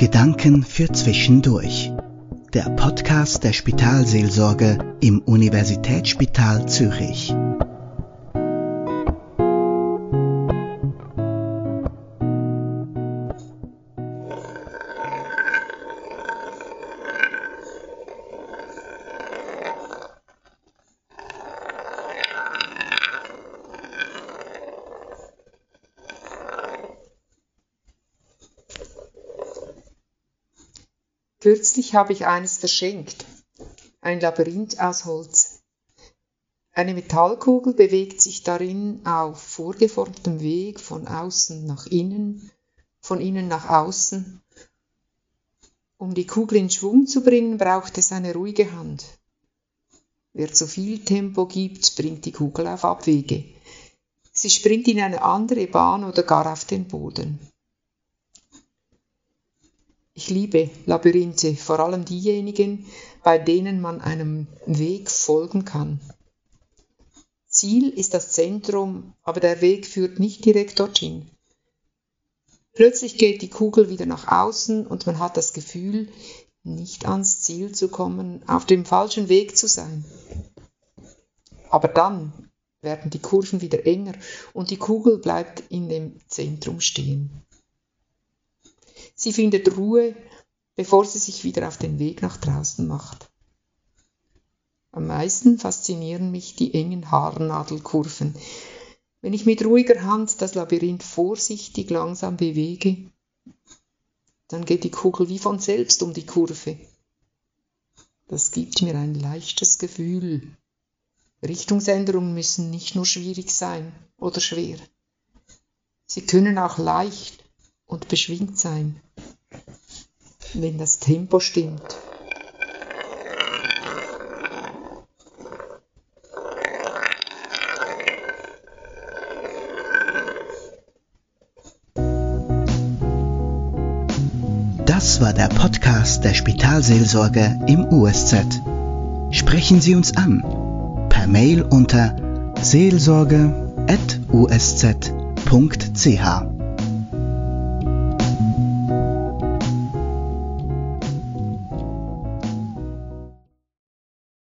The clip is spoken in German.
Gedanken für Zwischendurch. Der Podcast der Spitalseelsorge im Universitätsspital Zürich. Kürzlich habe ich eines verschenkt. Ein Labyrinth aus Holz. Eine Metallkugel bewegt sich darin auf vorgeformtem Weg von außen nach innen, von innen nach außen. Um die Kugel in Schwung zu bringen, braucht es eine ruhige Hand. Wer zu viel Tempo gibt, bringt die Kugel auf Abwege. Sie springt in eine andere Bahn oder gar auf den Boden. Ich liebe Labyrinthe, vor allem diejenigen, bei denen man einem Weg folgen kann. Ziel ist das Zentrum, aber der Weg führt nicht direkt dorthin. Plötzlich geht die Kugel wieder nach außen und man hat das Gefühl, nicht ans Ziel zu kommen, auf dem falschen Weg zu sein. Aber dann werden die Kurven wieder enger und die Kugel bleibt in dem Zentrum stehen. Sie findet Ruhe, bevor sie sich wieder auf den Weg nach draußen macht. Am meisten faszinieren mich die engen Haarnadelkurven. Wenn ich mit ruhiger Hand das Labyrinth vorsichtig langsam bewege, dann geht die Kugel wie von selbst um die Kurve. Das gibt mir ein leichtes Gefühl. Richtungsänderungen müssen nicht nur schwierig sein oder schwer. Sie können auch leicht und beschwingt sein, wenn das Tempo stimmt. Das war der Podcast der Spitalseelsorge im USZ. Sprechen Sie uns an per Mail unter seelsorge.usz.ch.